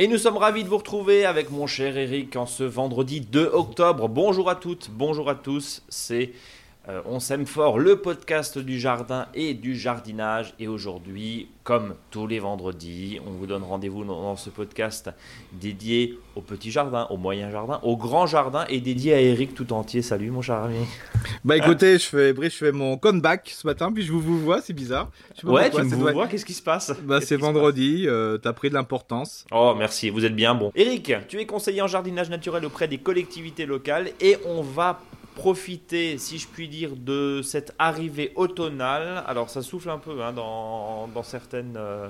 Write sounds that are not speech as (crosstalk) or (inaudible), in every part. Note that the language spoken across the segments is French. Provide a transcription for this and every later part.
Et nous sommes ravis de vous retrouver avec mon cher Eric en ce vendredi 2 octobre. Bonjour à toutes, bonjour à tous. C'est euh, On s'aime fort, le podcast du jardin et du jardinage. Et aujourd'hui, comme tous les vendredis, on vous donne rendez-vous dans, ce podcast dédié au petit jardin, au moyen jardin, au grand jardin et dédié à Eric tout entier. Salut mon cher ami. Bah écoutez, je fais, je fais mon comeback ce matin, puis je vous, vous vois, c'est bizarre. Ouais, tu me vois, qu'est-ce qui se passe? Bah c'est vendredi, euh, t'as pris de l'importance. Oh merci, vous êtes bien bon. Eric, tu es conseiller en jardinage naturel auprès des collectivités locales et on va profiter, si je puis dire, de cette arrivée automnale. Alors ça souffle un peu hein, dans, dans, certaines, euh,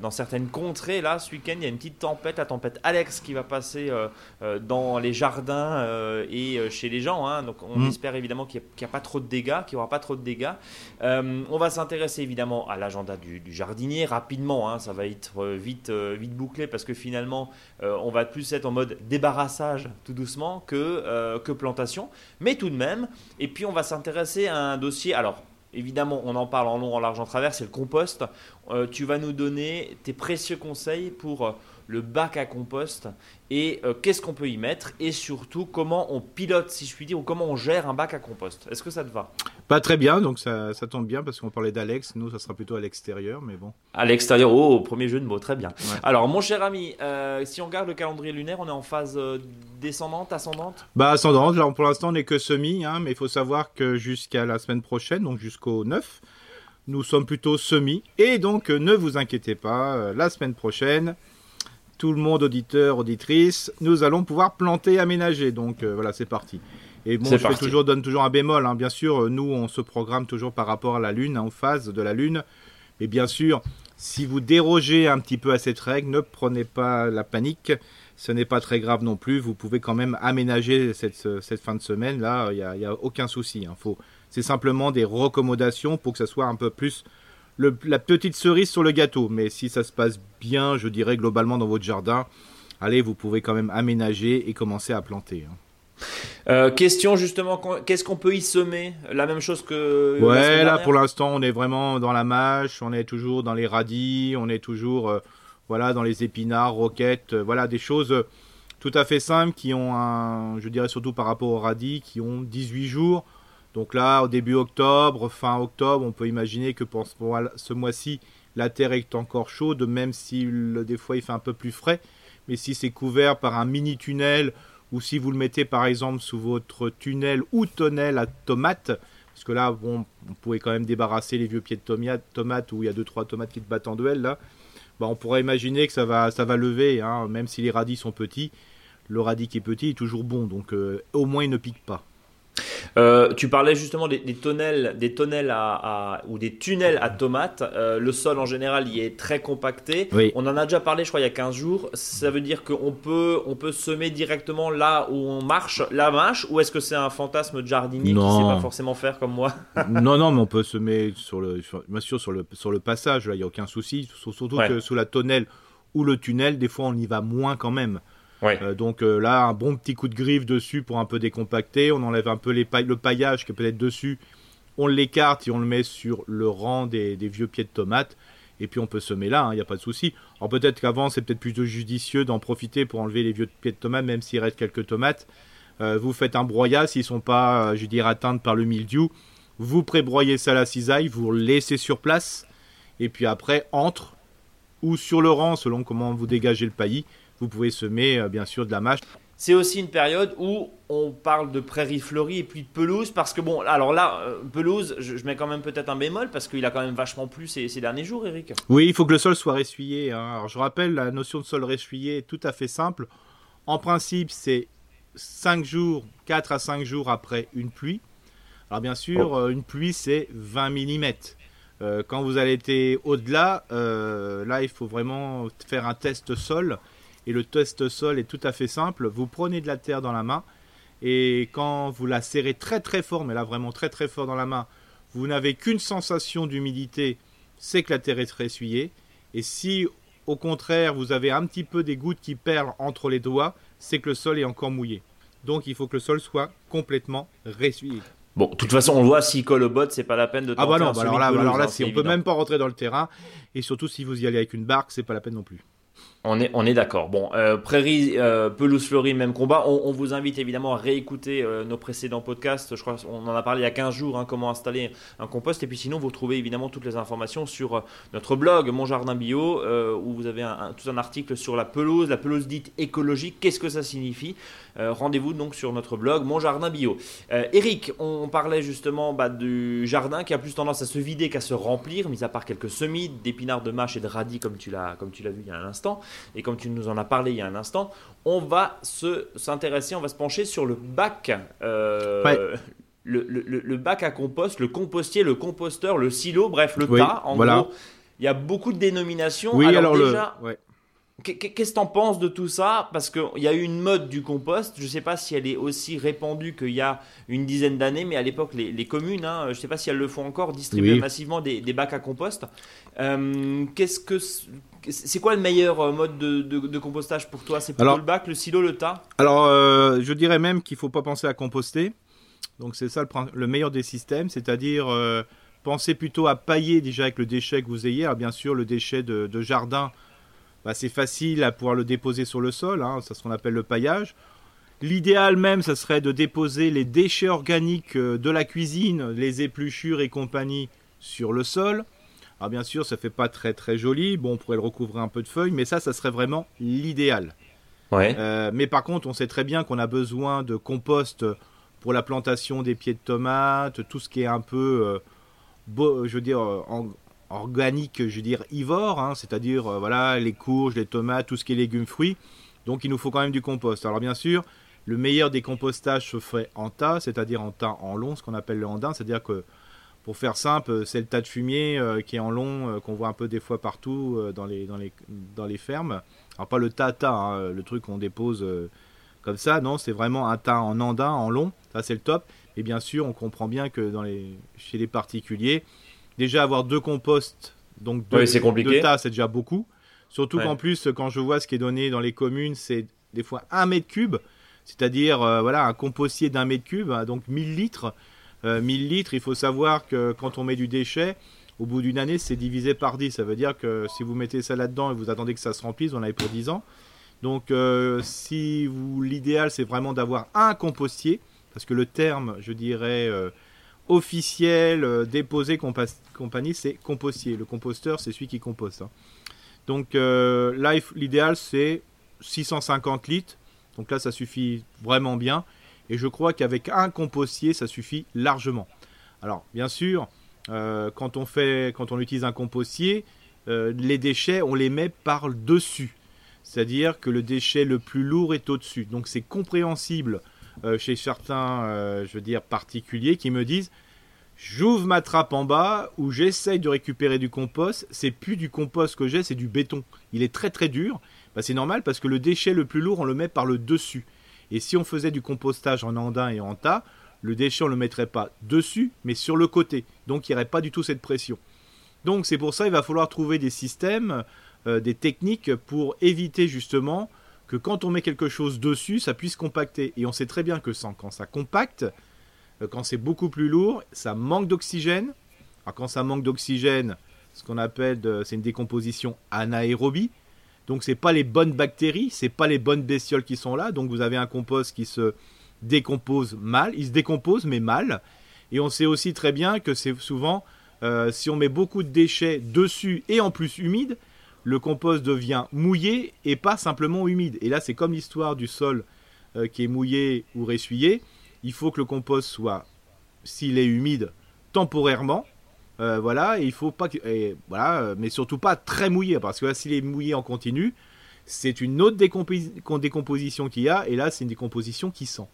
dans certaines contrées. Là, ce week-end, il y a une petite tempête, la tempête Alex, qui va passer euh, dans les jardins et chez les gens. Hein. Donc on mm. espère évidemment qu'il n'y a, pas trop de dégâts, qu'il n'y aura pas trop de dégâts. on va s'intéresser évidemment à l'agenda du, jardinier rapidement. Hein. ça va être vite, vite bouclé parce que finalement, on va plus être en mode débarrassage tout doucement que, que plantation. Mais tout de même. Et puis on va s'intéresser à un dossier. Alors évidemment, on en parle en long, en large, en travers. C'est le compost. Euh, tu vas nous donner tes précieux conseils pour euh, le bac à compost et euh, qu'est-ce qu'on peut y mettre et surtout comment on pilote, si je puis dire, ou comment on gère un bac à compost. Est-ce que ça te va? Pas très bien, donc ça, ça tombe bien parce qu'on parlait d'Alex. Nous, ça sera plutôt à l'extérieur, mais bon. À l'extérieur, oh, premier jeu de mots, très bien. Alors, mon cher ami, euh, si on regarde le calendrier lunaire, on est en phase euh, descendante, ascendante? Bah, ascendante. Alors, pour l'instant, on n'est que semi, hein, mais il faut savoir que jusqu'à la semaine prochaine, donc jusqu'au 9, nous sommes plutôt semi. Et donc, ne vous inquiétez pas, la semaine prochaine, tout le monde, auditeur, auditrice, nous allons pouvoir planter, aménager. Donc euh, voilà, c'est parti. Et bon, je toujours, donne toujours un bémol. Hein. Bien sûr, nous, on se programme toujours par rapport à la Lune, hein, en phase de la Lune. Mais bien sûr, si vous dérogez un petit peu à cette règle, ne prenez pas la panique. Ce n'est pas très grave non plus. Vous pouvez quand même aménager cette, cette fin de semaine. Là, il n'y a, a, aucun souci. Hein. C'est simplement des recommandations pour que ça soit un peu plus la petite cerise sur le gâteau. Mais si ça se passe bien, je dirais globalement dans votre jardin, allez, vous pouvez quand même aménager et commencer à planter. Hein. Euh, question justement, qu'est-ce qu'on peut y semer? La même chose que. Ouais, là pour l'instant on est vraiment dans la mâche, on est toujours dans les radis, on est toujours euh, voilà dans les épinards, roquettes, euh, voilà des choses tout à fait simples qui ont un, je dirais surtout par rapport aux radis, qui ont 18 jours. Donc là, au début octobre, fin octobre, on peut imaginer que pour ce mois-ci, la terre est encore chaude, même si des fois il fait un peu plus frais. Mais si c'est couvert par un mini tunnel, ou si vous le mettez par exemple sous votre tunnel ou tonnel à tomates, parce que là, bon, on pourrait quand même débarrasser les vieux pieds de tomates où il y a 2-3 tomates qui te battent en duel là. Bah, on pourrait imaginer que ça va, ça va lever, hein, même si les radis sont petits. Le radis qui est petit est toujours bon, donc euh, au moins il ne pique pas. Euh, tu parlais justement des, des tonnelles, des tonnelles à, ou des tunnels à tomates. Euh, le sol en général, il est très compacté. On en a déjà parlé, je crois, il y a 15 jours. Ça veut dire qu'on peut, on peut semer directement là où on marche la mâche ou est-ce que c'est un fantasme de jardinier qui ne sait pas forcément faire comme moi? (laughs) Non, non, mais on peut semer sur le, bien sûr, sur le, sur le passage, là, il n'y a aucun souci. Surtout que sous la tonnelle ou le tunnel, des fois, on y va moins quand même. Euh, donc euh, là, un bon petit coup de griffe dessus pour un peu décompacter. On enlève un peu le paillage qui est peut-être dessus. On l'écarte et on le met sur le rang des, vieux pieds de tomates. Et puis on peut semer là, il hein, n'y a pas de souci. Alors peut-être qu'avant, c'est peut-être plutôt judicieux d'en profiter pour enlever les vieux pieds de tomates, même s'il reste quelques tomates. Euh, vous faites un broyat s'ils ne sont pas, je dirais, atteints par le mildiou. Vous prébroyez ça à la cisaille, vous le laissez sur place. Et puis après, entre ou sur le rang, selon comment vous dégagez le paillis, vous pouvez semer euh, bien sûr de la mâche. C'est aussi une période où on parle de prairies fleuries et puis de pelouse parce que bon, alors là, euh, pelouse, je, mets quand même peut-être un bémol parce qu'il a quand même vachement plu ces, derniers jours, Eric. Oui, il faut que le sol soit ressuyé. Hein. Alors je rappelle, la notion de sol ressuyé est tout à fait simple. En principe, c'est 5 jours, 4 à 5 jours après une pluie. Alors bien sûr, oh. euh, une pluie, c'est 20 mm. quand vous allez être au-delà, là, il faut vraiment faire un test sol et le test sol est tout à fait simple. Vous prenez de la terre dans la main et quand vous la serrez très très fort, mais là vraiment très très fort dans la main, vous n'avez qu'une sensation d'humidité, c'est que la terre est très essuyée. Et si au contraire vous avez un petit peu des gouttes qui perlent entre les doigts, c'est que le sol est encore mouillé. Donc il faut que le sol soit complètement ressuyé. Bon, de toute façon, on voit s'il colle au bot, c'est pas la peine de Ah bah non, bah alors là, alors là, hein, si on peut même pas rentrer dans le terrain, et surtout si vous y allez avec une barque, c'est pas la peine non plus. On est, d'accord. Bon, euh, prairie, euh, pelouse fleurie, même combat. On, vous invite évidemment à réécouter euh, nos précédents podcasts. Je crois qu'on en a parlé il y a 15 jours, hein, comment installer un compost. Et puis sinon, vous retrouvez évidemment toutes les informations sur notre blog Mon Jardin Bio, où vous avez tout un article sur la pelouse, la pelouse dite écologique. Qu'est-ce que ça signifie? Rendez-vous donc sur notre blog Mon Jardin Bio. Eric, on parlait justement bah, du jardin qui a plus tendance à se vider qu'à se remplir, mis à part quelques semis d'épinards, de mâche et de radis, comme tu l'as vu il y a un instant et comme tu nous en as parlé il y a un instant, on va s'intéresser, on va se pencher sur le bac. Euh, le, bac à compost, le compostier, le composteur, le silo, bref, le tas. En gros, il y a beaucoup de dénominations. Oui, alors, déjà, Qu'est-ce que tu en penses de tout ça? Parce qu'il y a eu une mode du compost, je ne sais pas si elle est aussi répandue qu'il y a une dizaine d'années, mais à l'époque, les, communes, hein, je ne sais pas si elles le font encore, distribuaient massivement des, bacs à compost. Euh, qu'est-ce que c'est quoi le meilleur euh, mode de, compostage pour toi? C'est plutôt le bac, le silo, le tas? Alors, euh, je dirais même qu'il ne faut pas penser à composter. Donc, c'est ça le, meilleur des systèmes, c'est-à-dire penser plutôt à pailler déjà avec le déchet que vous ayez. Alors, bien sûr, le déchet de jardin bah, c'est facile à pouvoir le déposer sur le sol, hein, c'est ce qu'on appelle le paillage. L'idéal même, ça serait de déposer les déchets organiques euh, de la cuisine, les épluchures et compagnie, sur le sol. Alors bien sûr, ça fait pas très très joli. Bon, on pourrait le recouvrir un peu de feuilles, mais ça, ça serait vraiment l'idéal. Ouais. Euh, mais par contre, on sait très bien qu'on a besoin de compost pour la plantation des pieds de tomates, tout ce qui est un peu, euh, je veux dire, en, organique, je veux dire ivore, hein, c'est-à-dire euh, voilà les courges, les tomates, tout ce qui est légumes, fruits. Donc il nous faut quand même du compost. Alors bien sûr, le meilleur des compostages se fait en tas, c'est-à-dire en tas en long, ce qu'on appelle le andin, c'est-à-dire que pour faire simple, c'est le tas de fumier euh, qui est en long, euh, qu'on voit un peu des fois partout dans, les, dans, les, dans les fermes. Alors pas le tas tas, hein, le truc qu'on dépose comme ça, non, c'est vraiment un tas en andin, en long, ça c'est le top. Et bien sûr, on comprend bien que dans les, chez les particuliers, déjà avoir deux composts, donc deux, tas, c'est déjà beaucoup. Surtout qu'en plus, quand je vois ce qui est donné dans les communes, c'est des fois un mètre cube, c'est-à-dire euh, voilà un compostier d'un mètre cube, hein, donc 1000 litres. 1000 euh, litres, il faut savoir que quand on met du déchet, au bout d'une année, c'est divisé par 10. Ça veut dire que si vous mettez ça là-dedans et vous attendez que ça se remplisse, on en avez pour 10 ans. Donc, euh, si vous, l'idéal, c'est vraiment d'avoir un compostier, parce que le terme, je dirais, officiel, euh, déposé compagnie, c'est compostier. Le composteur, c'est celui qui composte. Hein. Donc là, l'idéal, c'est 650 litres. Donc là, ça suffit vraiment bien. Et je crois qu'avec un compostier, ça suffit largement. Alors, bien sûr, euh, quand, on fait, quand on utilise un compostier, les déchets, on les met par-dessus. C'est-à-dire que le déchet le plus lourd est au-dessus. Donc c'est compréhensible euh, chez certains, euh, je veux dire, particuliers qui me disent j'ouvre ma trappe en bas où j'essaye de récupérer du compost, c'est plus du compost que j'ai, c'est du béton. Il est très très dur. Bah, c'est normal parce que le déchet le plus lourd, on le met par le dessus. Et si on faisait du compostage en andin et en tas, le déchet, on ne le mettrait pas dessus, mais sur le côté. Donc il n'y aurait pas du tout cette pression. Donc c'est pour ça qu'il va falloir trouver des systèmes, euh, des techniques pour éviter justement que quand on met quelque chose dessus, ça puisse compacter. Et on sait très bien que quand ça compacte, euh, quand c'est beaucoup plus lourd, ça manque d'oxygène. Alors quand ça manque d'oxygène, ce qu'on appelle, c'est une décomposition anaérobie. Donc c'est pas les bonnes bactéries, c'est pas les bonnes bestioles qui sont là. Donc vous avez un compost qui se décompose mal, il se décompose mais mal. Et on sait aussi très bien que c'est souvent, euh, si on met beaucoup de déchets dessus et en plus humide, le compost devient mouillé et pas simplement humide. Et là, c'est comme l'histoire du sol euh, qui est mouillé ou ressuyé. Il faut que le compost soit, s'il est humide, temporairement. Euh, voilà, et il faut pas, voilà, mais surtout pas très mouillé, parce que s'il est mouillé en continu, c'est une autre décomposition qu'il y a, et là, c'est une décomposition qui sent.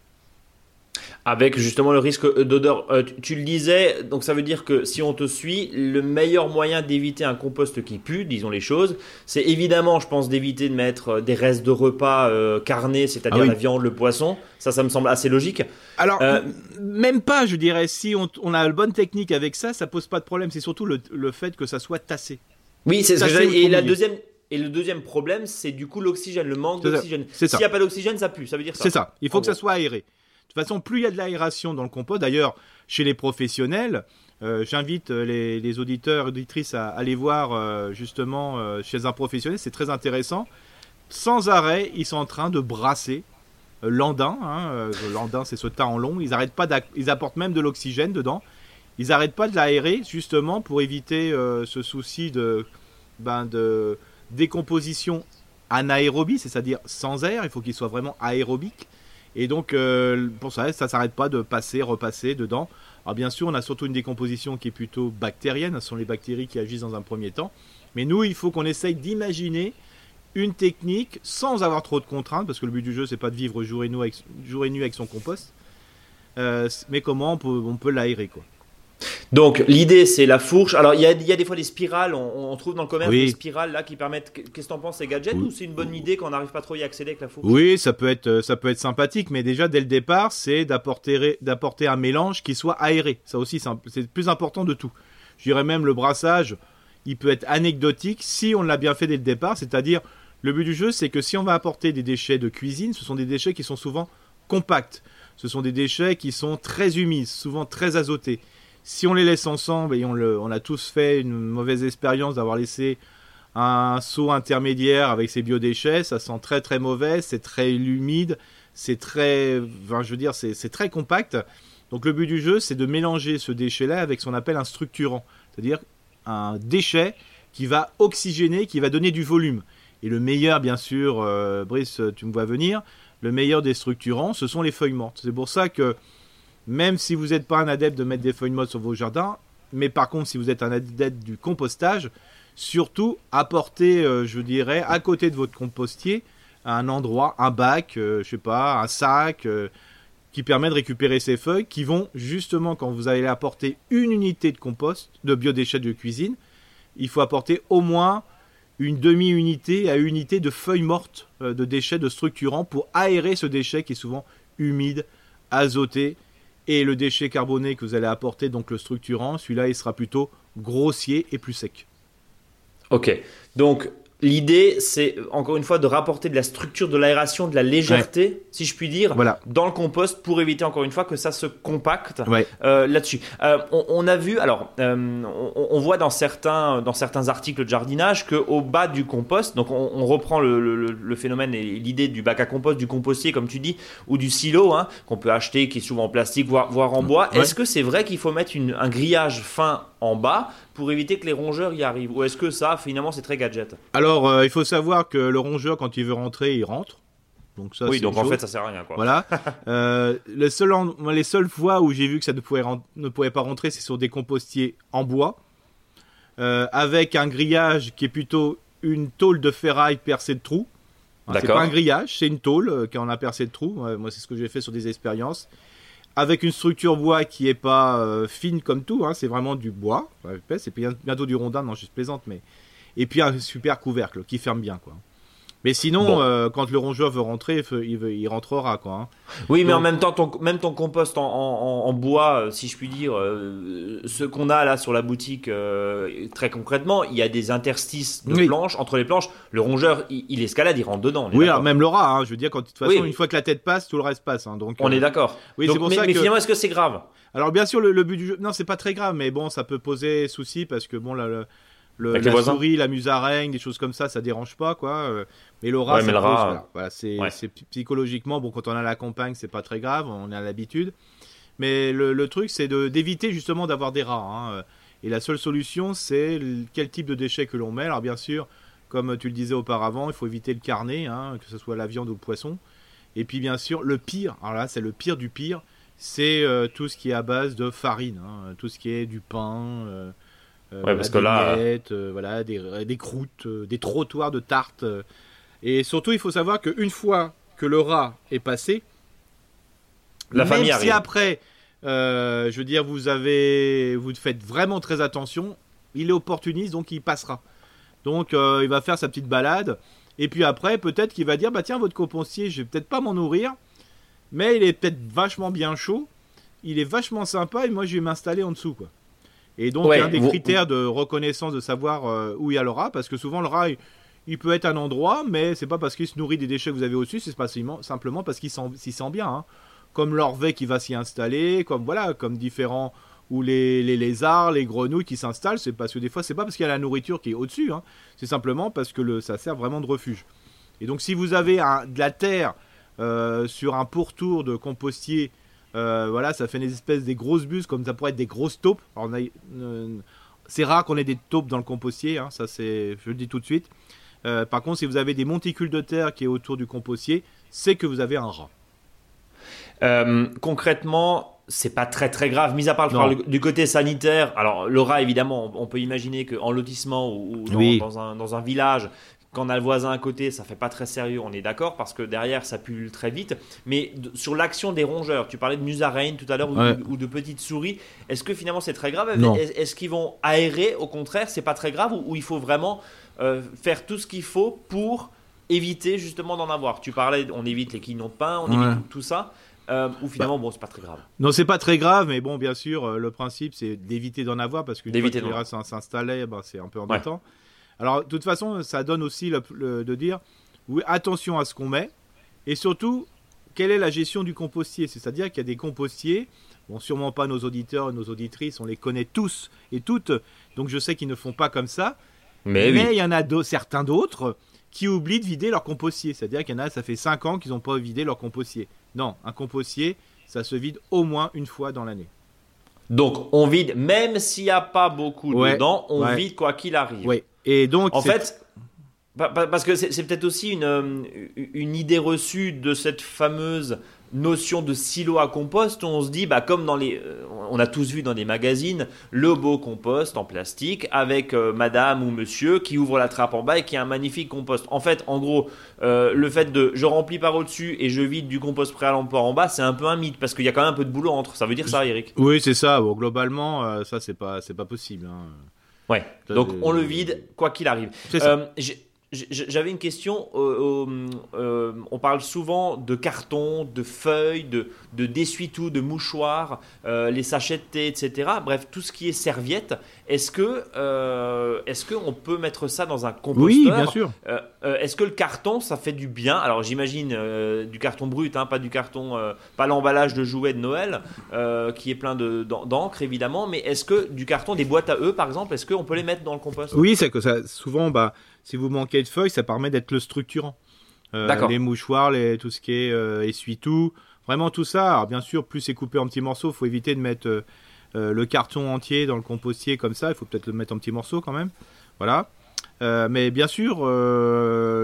Avec justement le risque d'odeur. Euh, tu, le disais, donc ça veut dire que si on te suit, le meilleur moyen d'éviter un compost qui pue, disons les choses, c'est évidemment, je pense, d'éviter de mettre euh, des restes de repas euh, carnés, c'est-à-dire ah la viande, le poisson. Ça, ça me semble assez logique. Alors, même pas, je dirais. Si on, a la bonne technique avec ça, ça pose pas de problème. C'est surtout le, fait que ça soit tassé. Oui, c'est ce que Et la deuxième. Et le deuxième problème, c'est du coup l'oxygène, le manque d'oxygène. S'il n'y a pas d'oxygène, ça pue. Ça veut dire ça. C'est ça. Il faut que ça soit aéré. De toute façon, plus il y a de l'aération dans le compost, d'ailleurs, chez les professionnels, euh, j'invite euh, les, auditeurs, auditrices à aller voir euh, justement chez un professionnel, c'est très intéressant. sans arrêt, ils sont en train de brasser l'andin. Hein, l'andin, c'est ce tas en long. Ils arrêtent pas ils apportent même de l'oxygène dedans. Ils n'arrêtent pas de l'aérer justement pour éviter ce souci de, ben, de décomposition anaérobie, c'est-à-dire sans air. Il faut qu'il soit vraiment aérobique. Et donc, pour ça, ça s'arrête pas de passer, repasser dedans. Alors, bien sûr, on a surtout une décomposition qui est plutôt bactérienne. Ce sont les bactéries qui agissent dans un premier temps. Mais nous, il faut qu'on essaye d'imaginer une technique sans avoir trop de contraintes, parce que le but du jeu, c'est pas de vivre jour et nuit avec, jour et nuit avec son compost, euh, mais comment on peut, on peut l'aérer, quoi. Donc l'idée c'est la fourche. Alors il y a, y a, des fois des spirales, on, trouve dans le commerce des spirales là qui permettent. Qu'est-ce que t'en penses ces gadgets ou c'est une bonne idée qu'on n'arrive pas trop à y accéder avec la fourche? Oui, ça peut être ça peut être sympathique, mais déjà dès le départ c'est d'apporter d'apporter un mélange qui soit aéré. Ça aussi c'est le plus important de tout. Je dirais même le brassage, il peut être anecdotique si on l'a bien fait dès le départ, c'est-à-dire le but du jeu, c'est que si on va apporter des déchets de cuisine, ce sont des déchets qui sont souvent compacts. Ce sont des déchets qui sont très humides, souvent très azotés. Si on les laisse ensemble, et on, on a tous fait une mauvaise expérience d'avoir laissé un seau intermédiaire avec ces biodéchets, ça sent très très mauvais, c'est très humide, c'est très, je veux dire, c'est très compact. Donc le but du jeu, c'est de mélanger ce déchet-là avec ce qu'on appelle un structurant, c'est-à-dire un déchet qui va oxygéner, qui va donner du volume. Et le meilleur, bien sûr, euh, Brice, tu me vois venir, le meilleur des structurants, ce sont les feuilles mortes. C'est pour ça que même si vous n'êtes pas un adepte de mettre des feuilles mortes sur vos jardins, mais par contre, si vous êtes un adepte du compostage, surtout apportez, euh, je dirais, à côté de votre compostier, un endroit, un bac, je euh, je sais pas, un sac, qui permet de récupérer ces feuilles, qui vont justement, quand vous allez apporter une unité de compost, de biodéchets de cuisine, il faut apporter au moins une demi-unité à unité de feuilles mortes euh, de déchets de structurants pour aérer ce déchet qui est souvent humide, azoté. Et le déchet carboné que vous allez apporter, donc le structurant, celui-là, il sera plutôt grossier et plus sec. Ok, donc L'idée, c'est encore une fois de rapporter de la structure, de l'aération, de la légèreté, si je puis dire, dans le compost pour éviter encore une fois que ça se compacte euh, là-dessus. Euh, on, a vu, alors, euh, on, voit dans certains, dans certains articles de jardinage qu'au bas du compost, donc on, reprend le, phénomène et l'idée du bac à compost, du compostier, comme tu dis, ou du silo hein, qu'on peut acheter, qui est souvent en plastique, voire, voire en bois. Est-ce que c'est vrai qu'il faut mettre un grillage fin en bas pour éviter que les rongeurs y arrivent Ou est-ce que ça, finalement, c'est très gadget Alors, euh, il faut savoir que le rongeur, quand il veut rentrer, il rentre. Donc ça, oui, donc en fait, ça sert à rien. Quoi. Voilà. (laughs) euh, les seules fois où j'ai vu que ça ne pouvait, ne pouvait pas rentrer, c'est sur des compostiers en bois, euh, avec un grillage qui est plutôt une tôle de ferraille percée de trous. c'est pas un grillage, c'est une tôle qui en a percé de trous. moi, c'est ce que j'ai fait sur des expériences avec une structure bois qui est pas euh, fine comme tout, hein, c'est vraiment du bois, c'est bientôt du rondin, non je plaisante, mais et puis un super couvercle qui ferme bien quoi. Mais sinon, euh, quand le rongeur veut rentrer, il, rentrera quoi. Hein. Oui, mais en même temps, ton, même ton compost en, bois, euh, si je puis dire, euh, ce qu'on a là sur la boutique, très concrètement, il y a des interstices de planches entre les planches. Le rongeur, il, escalade, il rentre dedans. Oui, même le rat. Hein, je veux dire, quand de toute façon, une fois que la tête passe, tout le reste passe. Hein, donc on est d'accord. Oui, c'est pour mais, ça mais finalement, est-ce que c'est grave? Alors bien sûr, le, but du jeu, non, c'est pas très grave, mais bon, ça peut poser souci parce que bon, là, la souris, la musaraigne, des choses comme ça, ça dérange pas, quoi. Euh, mais le rat, c'est psychologiquement, bon, quand on a la campagne, c'est pas très grave, on a l'habitude. Mais le, truc, c'est d'éviter justement d'avoir des rats. Hein. Et la seule solution, c'est quel type de déchets que l'on met. Alors bien sûr, comme tu le disais auparavant, il faut éviter le carnet, hein, que ce soit la viande ou le poisson. Et puis bien sûr, le pire, alors là, c'est le pire du pire, c'est euh, tout ce qui est à base de farine, hein. tout ce qui est du pain. Euh, euh, parce que là, euh, voilà, des, des croûtes, euh, des trottoirs de tartes. et surtout, il faut savoir qu'une fois que le rat est passé, la même famille si après, je veux dire, vous avez, vous faites vraiment très attention, il est opportuniste, donc il passera. Donc, il va faire sa petite balade. Et puis après, peut-être qu'il va dire, bah tiens, votre compostier, je vais peut-être pas m'en nourrir, mais il est peut-être vachement bien chaud, il est vachement sympa, et moi je vais m'installer en dessous, quoi. Et donc, un des critères de reconnaissance de savoir euh, où il y a le rat, parce que souvent le rat, il, peut être un endroit, mais c'est pas parce qu'il se nourrit des déchets que vous avez au-dessus, c'est simplement parce qu'il s'y sent bien. Hein. Comme l'orvet qui va s'y installer, comme voilà, comme différents ou les, lézards, les grenouilles qui s'installent, c'est parce que des fois, c'est pas parce qu'il y a la nourriture qui est au-dessus, hein. c'est simplement parce que le, ça sert vraiment de refuge. Et donc si vous avez de la terre euh, sur un pourtour de compostier, euh, voilà, ça fait des espèces des grosses bus, comme ça pourrait être des grosses taupes. c'est rare qu'on ait des taupes dans le compostier, hein, ça c'est, je le dis tout de suite. par contre, si vous avez des monticules de terre qui est autour du compostier, c'est que vous avez un rat. concrètement, c'est pas très très grave, mis à part du côté sanitaire. Alors, le rat, évidemment, on peut imaginer qu'en lotissement ou, dans, un, dans, un, village, quand on a le voisin à côté, ça fait pas très sérieux, on est d'accord, parce que derrière, ça pullule très vite. Mais sur l'action des rongeurs, tu parlais de musaraignes tout à l'heure ou, de petites souris, est-ce que finalement c'est très grave? Est-ce qu'ils vont aérer Au contraire, c'est pas très grave ou, il faut vraiment euh, faire tout ce qu'il faut pour éviter justement d'en avoir? Tu parlais, on évite les quignons de pain, on évite tout ça. Euh, ou finalement, bah. bon, c'est pas très grave. Non, c'est pas très grave, mais bon, bien sûr, euh, le principe, c'est d'éviter d'en avoir parce que fois que les s'installer, bah, c'est un peu embêtant. Alors, de toute façon, ça donne aussi le, de dire oui, attention à ce qu'on met et surtout, quelle est la gestion du compostier? C'est-à-dire qu'il y a des compostiers, bon, sûrement pas nos auditeurs, nos auditrices, on les connaît tous et toutes, donc je sais qu'ils ne font pas comme ça. Mais, il y en a certains d'autres qui oublient de vider leur compostier. C'est-à-dire qu'il y en a, ça fait 5 ans qu'ils n'ont pas vidé leur compostier. Non, un compostier, ça se vide au moins une fois dans l'année. Donc, on vide, même s'il n'y a pas beaucoup dedans, on vide quoi qu'il arrive. Oui. Et donc, en fait, parce que c'est peut-être aussi une, euh, une idée reçue de cette fameuse notion de silo à compost, on se dit, bah, comme dans les, euh, on a tous vu dans des magazines, le beau compost en plastique avec euh, madame ou monsieur qui ouvre la trappe en bas et qui a un magnifique compost. En fait, en gros, euh, le fait de je remplis par au-dessus et je vide du compost prêt à l'emploi en bas, c'est un peu un mythe parce qu'il y a quand même un peu de boulot entre. Ça veut dire ça, Eric? Oui, c'est ça. Bon, globalement, ça, c'est pas, c'est pas possible. Hein. Ouais. Donc, on le vide quoi qu'il arrive. C'est ça. J'avais une question. Euh, euh, on parle souvent de carton, de feuilles, de, de d'essuie-tout, de mouchoirs, euh, les sachets de thé, etc. Bref, tout ce qui est serviette. Est-ce que, est-ce qu'on peut mettre ça dans un composteur? Oui, bien sûr. est-ce que le carton, ça fait du bien? Alors, j'imagine du carton brut, hein, pas du carton, pas l'emballage de jouets de Noël, qui est plein de, d'encre évidemment. Mais est-ce que du carton, des boîtes à eux, par exemple, est-ce qu'on peut les mettre dans le compost? Oui, c'est que ça, souvent, bah si vous manquez de feuilles, ça permet d'être le structurant. Euh, les mouchoirs, les, tout ce qui est euh, essuie-tout, vraiment tout ça. Alors bien sûr, plus c'est coupé en petits morceaux, il faut éviter de mettre euh, le carton entier dans le compostier comme ça. Il faut peut-être le mettre en petits morceaux quand même. Voilà. mais bien sûr,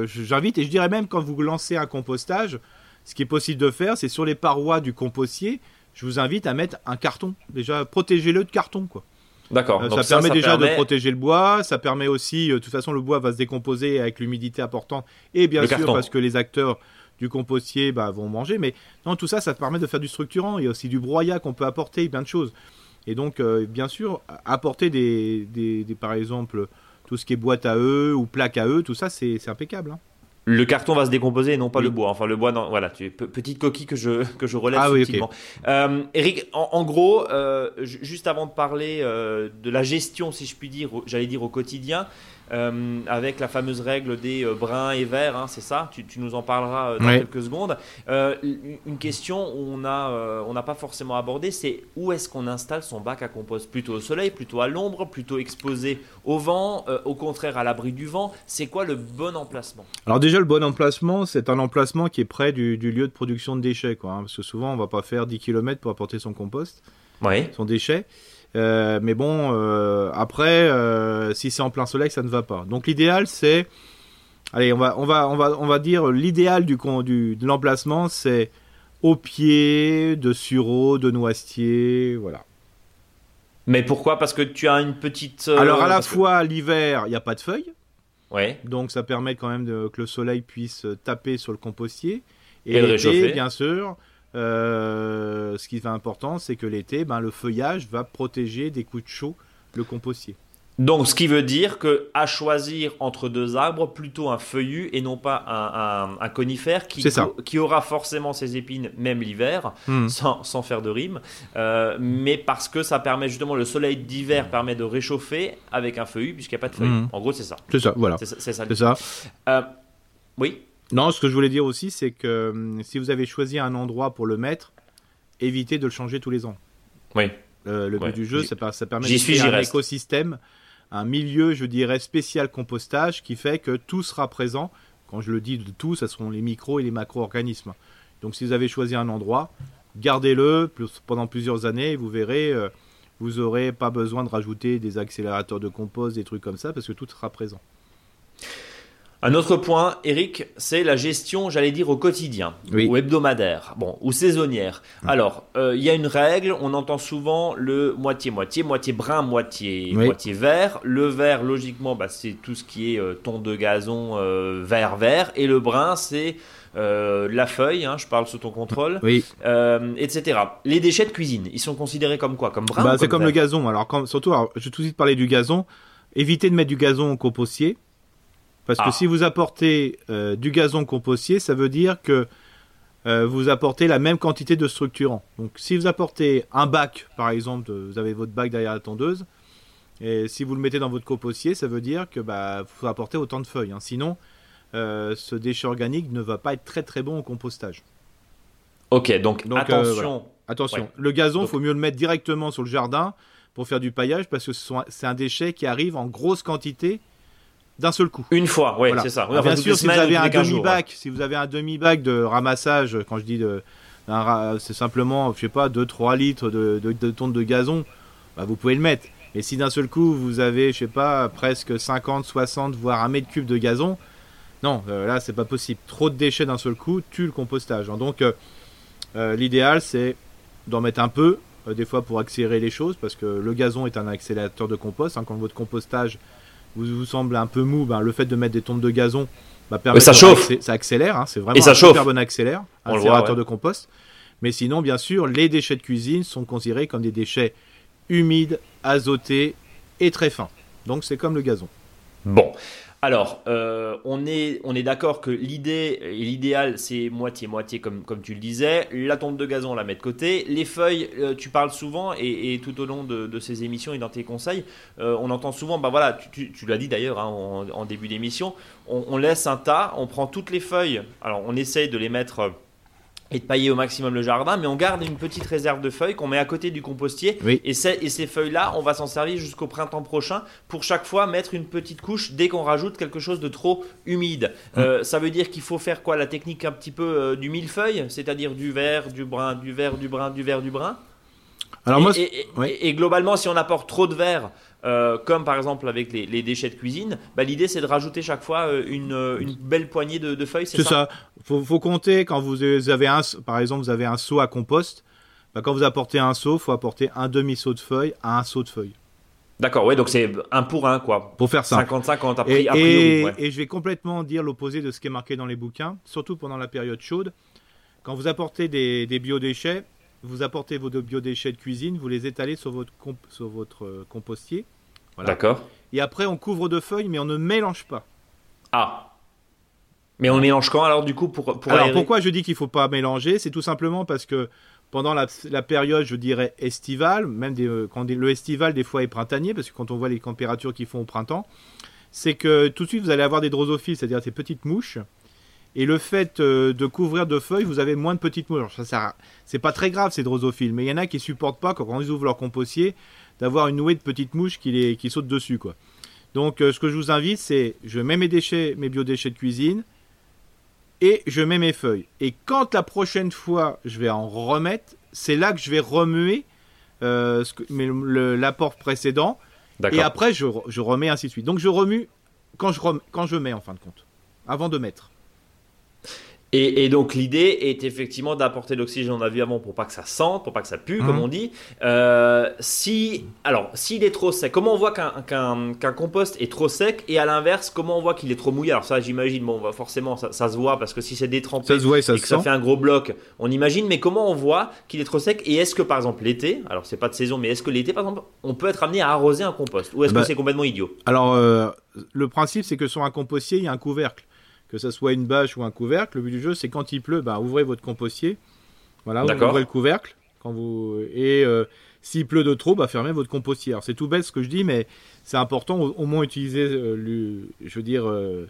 j'invite et je dirais même quand vous lancez un compostage, ce qui est possible de faire, c'est sur les parois du compostier, je vous invite à mettre un carton. Déjà, protégez-le de carton, quoi. D'accord. Euh, ça, permet déjà de protéger le bois. Ça permet aussi, euh, de toute façon, le bois va se décomposer avec l'humidité importante. Et bien sûr, parce que les acteurs du compostier bah, vont manger. Mais non, tout ça, ça permet de faire du structurant. Il y a aussi du broyat qu'on peut apporter, plein de choses. Et donc, euh, bien sûr, apporter des, des, par exemple, tout ce qui est boîte à œufs ou plaque à œufs, tout ça, c'est impeccable. Hein le carton va se décomposer et non pas le bois. Enfin, le bois, non, voilà, tu, petite coquille que je, (laughs) que je relève ah, euh, Eric, en, gros, euh, juste avant de parler euh, de la gestion, si je puis dire, j'allais dire au quotidien, euh, avec la fameuse règle des euh, bruns et verts, hein, c'est ça tu, nous en parleras euh, dans quelques secondes. une question on n'a pas forcément abordé, c'est où est-ce qu'on installe son bac à compost? Plutôt au soleil, plutôt à l'ombre, plutôt exposé au vent, au contraire à l'abri du vent? C'est quoi le bon emplacement? Alors déjà, le bon emplacement, c'est un emplacement qui est près du, lieu de production de déchets, quoi, hein, parce que souvent, on ne va pas faire 10 km pour apporter son compost, son déchet. Euh, mais bon, euh, après, euh, si c'est en plein soleil, ça ne va pas. Donc l'idéal, c'est, allez, on va, on va, on va, on va dire l'idéal du, du, de l'emplacement, c'est au pied de sureau, de noisetier, voilà. Mais pourquoi? Parce que tu as une petite. Alors à la fois l'hiver, il n'y a pas de feuilles. Ouais. Donc ça permet quand même de, que le soleil puisse taper sur le compostier. Et, et le réchauffer. bien sûr, euh, ce qui est important, c'est que l'été, ben, le feuillage va protéger des coups de chaud le compostier. Donc, ce qui veut dire que à choisir entre deux arbres, plutôt un feuillu et non pas un, conifère qui, qui, aura forcément ses épines même l'hiver, hmm. sans, faire de rime, euh, mais parce que ça permet justement le soleil d'hiver permet de réchauffer avec un feuillu puisqu'il n'y a pas de feuilles. Hmm. En gros, c'est ça. C'est ça, voilà. C'est ça. ça. Euh, oui. Non, ce que je voulais dire aussi, c'est que hum, si vous avez choisi un endroit pour le mettre, évitez de le changer tous les ans. Oui. Euh, le but du jeu, ça, ça permet de créer un écosystème, un milieu, je dirais, spécial compostage qui fait que tout sera présent quand je le dis de tout, ce seront les micros et les macro-organismes. Donc si vous avez choisi un endroit, gardez-le pendant plusieurs années et vous verrez, euh, vous n'aurez pas besoin de rajouter des accélérateurs de compost, des trucs comme ça, parce que tout sera présent. Un autre point, Eric, c'est la gestion, j'allais dire, au quotidien, ou hebdomadaire, bon, ou saisonnière. Mm. Alors, euh, il y a une règle, on entend souvent le moitié-moitié, moitié brun, moitié, moitié vert. Le vert, logiquement, bah, c'est tout ce qui est euh, ton de gazon vert-vert, et le brun, c'est euh, la feuille, hein, je parle sous ton contrôle, oui. Euh, etc. Les déchets de cuisine, ils sont considérés comme quoi? Comme brun bah, C'est comme, le gazon. Alors, surtout, je vais tout de suite parler du gazon. Évitez de mettre du gazon au compostier. Parce que ah. si vous apportez euh, du gazon compostier, ça veut dire que vous apportez la même quantité de structurant. Donc, si vous apportez un bac, par exemple, vous avez votre bac derrière la tondeuse, et si vous le mettez dans votre compostier, ça veut dire que bah, faut apporter autant de feuilles. Hein. Sinon, euh, ce déchet organique ne va pas être très très bon au compostage. Ok, donc, euh, attention. Attention, le gazon, il faut mieux le mettre directement sur le jardin pour faire du paillage parce que c'est un déchet qui arrive en grosse quantité d'un seul coup. Une fois, oui, c'est ça. bien sûr, si vous avez un demi-bac, si vous avez un demi-bac de ramassage, quand je dis de, c'est simplement, je sais pas, 2-3 litres de, de, tonnes de gazon, bah, vous pouvez le mettre. Et si d'un seul coup vous avez, je sais pas, presque 50, 60, voire un mètre cube de gazon, non, euh, là, c'est pas possible. Trop de déchets d'un seul coup tue le compostage. Hein. Donc, euh, euh, l'idéal, c'est d'en mettre un peu, des fois pour accélérer les choses, parce que le gazon est un accélérateur de compost. Hein. Quand votre compostage vous, semble un peu mou, ben, le fait de mettre des tonnes de gazon bah, permet ça chauffe. Ça accélère, hein. c'est vraiment un super bon accélère, accélérateur de compost. Mais sinon, bien sûr, les déchets de cuisine sont considérés comme des déchets humides, azotés et très fins. Donc, c'est comme le gazon. Bon. Alors, euh, on est, on est d'accord que l'idée et l'idéal, c'est moitié-moitié, comme, comme tu le disais. La tombe de gazon, on la met de côté. Les feuilles, euh, tu parles souvent, et, tout au long de, ces émissions et dans tes conseils, euh, on entend souvent, bah voilà, tu, l'as dit d'ailleurs hein, en, début d'émission, on, on, laisse un tas, on prend toutes les feuilles, alors on essaye de les mettre et de pailler au maximum le jardin, mais on garde une petite réserve de feuilles qu'on met à côté du compostier. Et, ces feuilles-là, on va s'en servir jusqu'au printemps prochain pour chaque fois mettre une petite couche dès qu'on rajoute quelque chose de trop humide. Mmh. Euh, ça veut dire qu'il faut faire quoi La technique un petit peu euh, du millefeuille, c'est-à-dire du vert, du brun, du vert, du brun, du vert, du brun? Alors moi, et, globalement, si on apporte trop de verre, euh, comme par exemple avec les, déchets de cuisine, bah, l'idée c'est de rajouter chaque fois euh, euh, une, belle poignée de, feuilles. C'est ça? Faut, faut compter quand vous avez un, par exemple, vous avez un seau à compost. Bah, quand vous apportez un seau, faut apporter un demi seau de feuilles à un seau de feuilles. D'accord, ouais, donc c'est un pour un, quoi. Pour faire ça. 50-50 après. Et, et, et, je vais complètement dire l'opposé de ce qui est marqué dans les bouquins, surtout pendant la période chaude. Quand vous apportez des, des biodéchets, vous apportez vos biodéchets de cuisine, vous les étalez sur votre, sur votre euh, compostier. D'accord. Et après, on couvre de feuilles, mais on ne mélange pas. Ah. Mais on mélange quand alors du coup pour, pour Alors pourquoi je dis qu'il ne faut pas mélanger? C'est tout simplement parce que pendant la, période, je dirais estivale, même euh, quand le estival des fois est printanier, parce que quand on voit les températures qu'ils font au printemps, c'est que tout de suite vous allez avoir des drosophiles, c'est-à-dire ces petites mouches et le fait euh, de couvrir de feuilles, vous avez moins de petites mouches. Ça, c'est pas très grave ces drosophiles, mais il y en a qui supportent pas quand ils ouvrent leur compostier d'avoir une nouée de petites mouches qui, les, qui sautent dessus, quoi. Donc, euh, ce que je vous invite, c'est je mets mes déchets, mes biodéchets de cuisine, et je mets mes feuilles. Et quand la prochaine fois je vais en remettre, c'est là que je vais remuer euh, l'apport précédent. Et après, je, je, remets ainsi de suite. Donc, je remue quand je, quand je mets, en fin de compte, avant de mettre. Et, donc l'idée est effectivement d'apporter l'oxygène en avant pour pas que ça sente, pour pas que ça pue, comme mhm. on dit. Euh, si, alors, s'il est trop sec, comment on voit qu'un compost est trop sec Et à l'inverse, comment on voit qu'il est trop mouillé? Alors ça, j'imagine, bon, forcément, ça, se voit parce que si c'est détrempé ça se et que ça fait un gros bloc, on imagine. Mais comment on voit qu'il est trop sec Et est-ce que par exemple l'été, alors c'est pas de saison, mais est-ce que l'été, par exemple, on peut être amené à arroser un compost? Ou est-ce que bah, c'est complètement idiot? Alors, euh, le principe, c'est que sur un compostier, il y a un couvercle que ce soit une bâche ou un couvercle. Le but du jeu, c'est quand il pleut, bah, ouvrez votre compostier. Voilà, ouvrez le couvercle. Quand vous... Et euh, s'il pleut de trop, bah, fermez votre compostier. C'est tout bête ce que je dis, mais c'est important au, moins utiliser, euh, je veux dire, euh,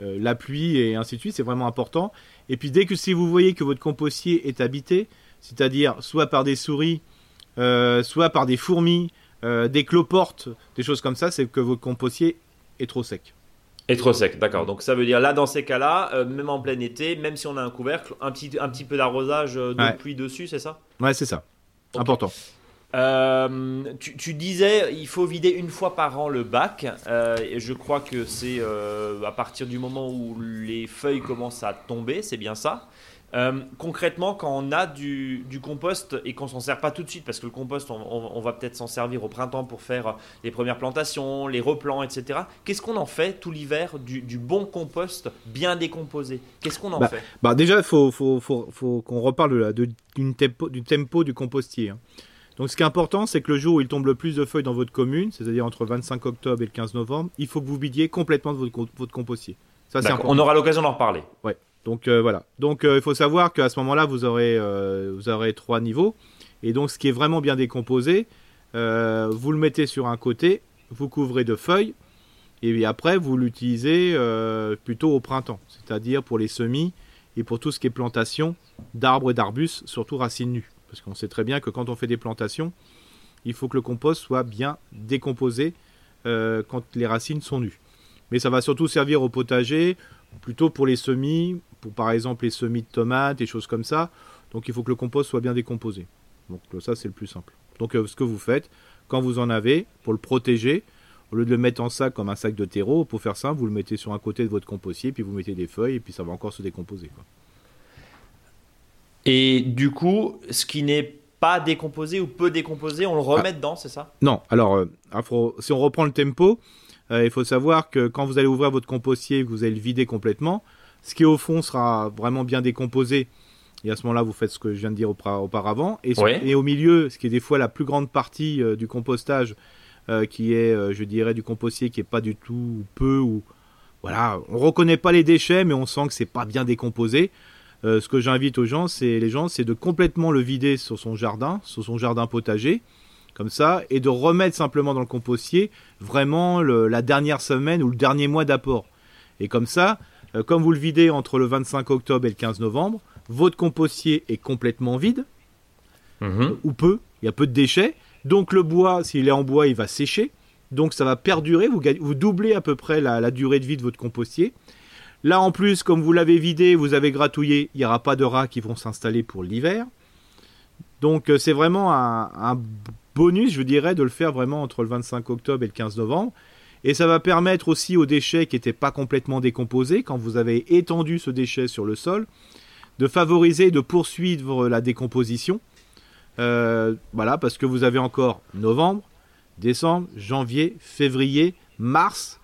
la pluie et ainsi de suite. C'est vraiment important. Et puis dès que si vous voyez que votre compostier est habité, c'est-à-dire soit par des souris, soit par des fourmis, des cloportes, des choses comme ça, c'est que votre compostier est trop sec. Et trop sec, d'accord. Donc ça veut dire là, dans ces cas-là, euh, même en plein été, même si on a un couvercle, un petit, un petit peu d'arrosage euh, de pluie dessus, c'est ça? Ouais, c'est ça. Important. Euh, tu, disais, il faut vider une fois par an le bac. et je crois que c'est à partir du moment où les feuilles commencent à tomber, c'est bien ça? Euh, concrètement, quand on a du, compost et qu'on s'en sert pas tout de suite, parce que le compost, on, va peut-être s'en servir au printemps pour faire les premières plantations, les replants, etc. Qu'est-ce qu'on en fait tout l'hiver du, bon compost bien décomposé? Qu'est-ce qu'on en bah, fait? bah Déjà, il faut, qu'on reparle de, du, tempo, du tempo du compostier. Hein. Donc, ce qui est important, c'est que le jour où il tombe le plus de feuilles dans votre commune, c'est-à-dire entre le 25 octobre et le 15 novembre, il faut que vous vidiez complètement votre, votre compostier. Ça, c'est On aura l'occasion d'en reparler. Ouais. Donc euh, voilà. Donc euh, il faut savoir qu'à ce moment-là, vous aurez, euh, vous aurez trois niveaux. Et donc ce qui est vraiment bien décomposé, vous le mettez sur un côté, vous couvrez de feuilles, et après vous l'utilisez plutôt au printemps, c'est-à-dire pour les semis et pour tout ce qui est plantation d'arbres et d'arbustes, surtout racines nues. Parce qu'on sait très bien que quand on fait des plantations, il faut que le compost soit bien décomposé quand les racines sont nues. Mais ça va surtout servir au potager, plutôt pour les semis, pour par exemple les semis de tomates et choses comme ça. Donc il faut que le compost soit bien décomposé. Donc ça c'est le plus simple. Donc euh, ce que vous faites, quand vous en avez, pour le protéger, au lieu de le mettre en sac comme un sac de terreau, pour faire ça, vous le mettez sur un côté de votre compostier, puis vous mettez des feuilles, et puis ça va encore se décomposer. Et du coup, ce qui n'est pas décomposé ou peu décomposé, on le remet ah. dedans, c'est ça? Non, alors euh, si on reprend le tempo, euh, il faut savoir que quand vous allez ouvrir votre compostier, vous allez le vider complètement, ce qui au fond sera vraiment bien décomposé. Et à ce moment-là, vous faites ce que je viens de dire auparavant. Et, et, au milieu, ce qui est des fois la plus grande partie euh, du compostage, euh, qui est, euh, je dirais, du compostier qui est pas du tout peu ou voilà, on reconnaît pas les déchets, mais on sent que c'est pas bien décomposé. ce que j'invite aux gens, c'est les gens, c'est de complètement le vider sur son jardin, sur son jardin potager, comme ça, et de remettre simplement dans le compostier vraiment la dernière semaine ou le dernier mois d'apport. Et comme ça, euh, comme vous le videz entre le 25 octobre et le 15 novembre, votre compostier est complètement vide, mhm. ou peu, il y a peu de déchets. Donc le bois, s'il est en bois, il va sécher. Donc ça va perdurer, vous, vous doublez à peu près la, durée de vie de votre compostier. Là en plus, comme vous l'avez vidé, vous avez gratouillé, il n'y aura pas de rats qui vont s'installer pour l'hiver. Donc euh, c'est vraiment un, bonus, je dirais, de le faire vraiment entre le 25 octobre et le 15 novembre. Et ça va permettre aussi aux déchets qui n'étaient pas complètement décomposés, quand vous avez étendu ce déchet sur le sol, de favoriser, de poursuivre la décomposition. Euh, voilà, parce que vous avez encore novembre, décembre, janvier, février, mars,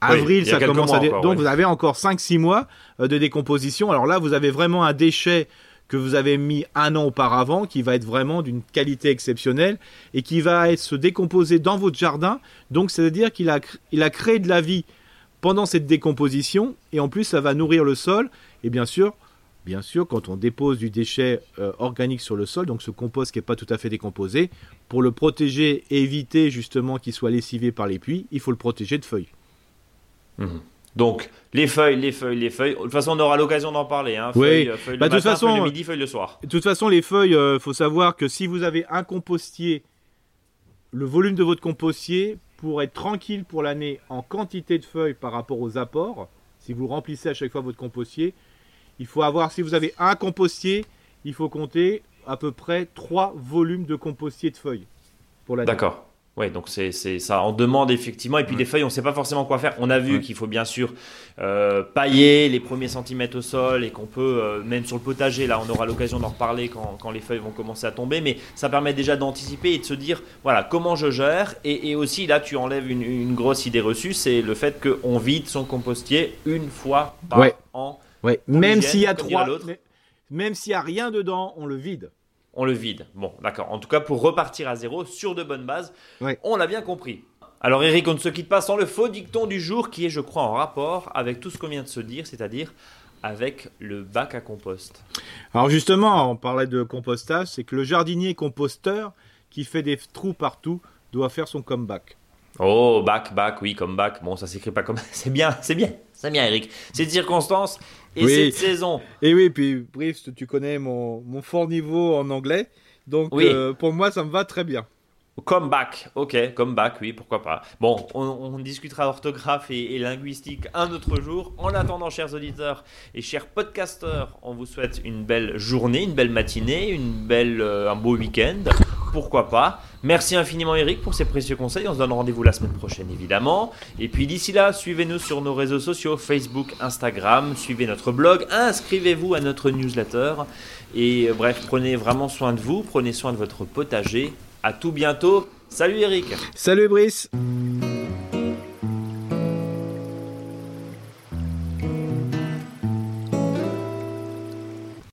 avril, ça commence à... Donc vous avez encore 5-6 mois euh, de décomposition. Alors là, vous avez vraiment un déchet que vous avez mis un an auparavant, qui va être vraiment d'une qualité exceptionnelle et qui va se décomposer dans votre jardin. Donc, c'est-à-dire qu'il a, créé de la vie pendant cette décomposition et en plus, ça va nourrir le sol. Et bien sûr, bien sûr, quand on dépose du déchet euh, organique sur le sol, donc ce compost qui n'est pas tout à fait décomposé, pour le protéger et éviter justement qu'il soit lessivé par les pluies, il faut le protéger de feuilles. Mmh. Donc, les feuilles, les feuilles, les feuilles. De toute façon, on aura l'occasion d'en parler. Hein. Feuilles, oui. Euh, feuilles bah, le matin, feuilles le midi, feuilles le soir. De toute façon, les feuilles, il euh, faut savoir que si vous avez un compostier, le volume de votre compostier, pour être tranquille pour l'année en quantité de feuilles par rapport aux apports, si vous remplissez à chaque fois votre compostier, il faut avoir, si vous avez un compostier, il faut compter à peu près trois volumes de compostier de feuilles pour l'année. D'accord. Ouais, donc c'est ça en demande effectivement. Et puis les feuilles, on ne sait pas forcément quoi faire. On a vu qu'il faut bien sûr euh, pailler les premiers centimètres au sol et qu'on peut, euh, même sur le potager, là on aura l'occasion d'en reparler quand, quand, les feuilles vont commencer à tomber. Mais ça permet déjà d'anticiper et de se dire, voilà, comment je gère. Et, et aussi là, tu enlèves une, une grosse idée reçue, c'est le fait qu'on vide son compostier une fois par an. Ouais, même s'il y a trois, même s'il y a rien dedans, on le vide on le vide. Bon, d'accord. En tout cas, pour repartir à zéro sur de bonnes bases, on l'a bien compris. Alors Eric, on ne se quitte pas sans le faux dicton du jour qui est, je crois, en rapport avec tout ce qu'on vient de se dire, c'est-à-dire avec le bac à compost. Alors justement, on parlait de compostage, c'est que le jardinier composteur qui fait des trous partout doit faire son comeback. Oh, bac, bac, oui, comeback. Bon, ça s'écrit pas comme. (laughs) C'est bien, c'est bien, c'est bien, Eric. C'est circonstance et cette saison. Et oui, puis bref, tu connais mon, fort niveau en anglais. Donc euh, pour moi, ça me va très bien. Comeback, ok, comeback, oui, pourquoi pas. Bon, on, discutera orthographe et, linguistique un autre jour. En attendant, chers auditeurs et chers podcasteurs, on vous souhaite une belle journée, une belle matinée, une belle, euh, un beau week-end, pourquoi pas. Merci infiniment Eric pour ces précieux conseils. On se donne rendez-vous la semaine prochaine évidemment. Et puis d'ici là, suivez-nous sur nos réseaux sociaux, Facebook, Instagram, suivez notre blog, inscrivez-vous à notre newsletter. Et euh, bref, prenez vraiment soin de vous, prenez soin de votre potager. À tout bientôt. Salut Eric. Salut Brice.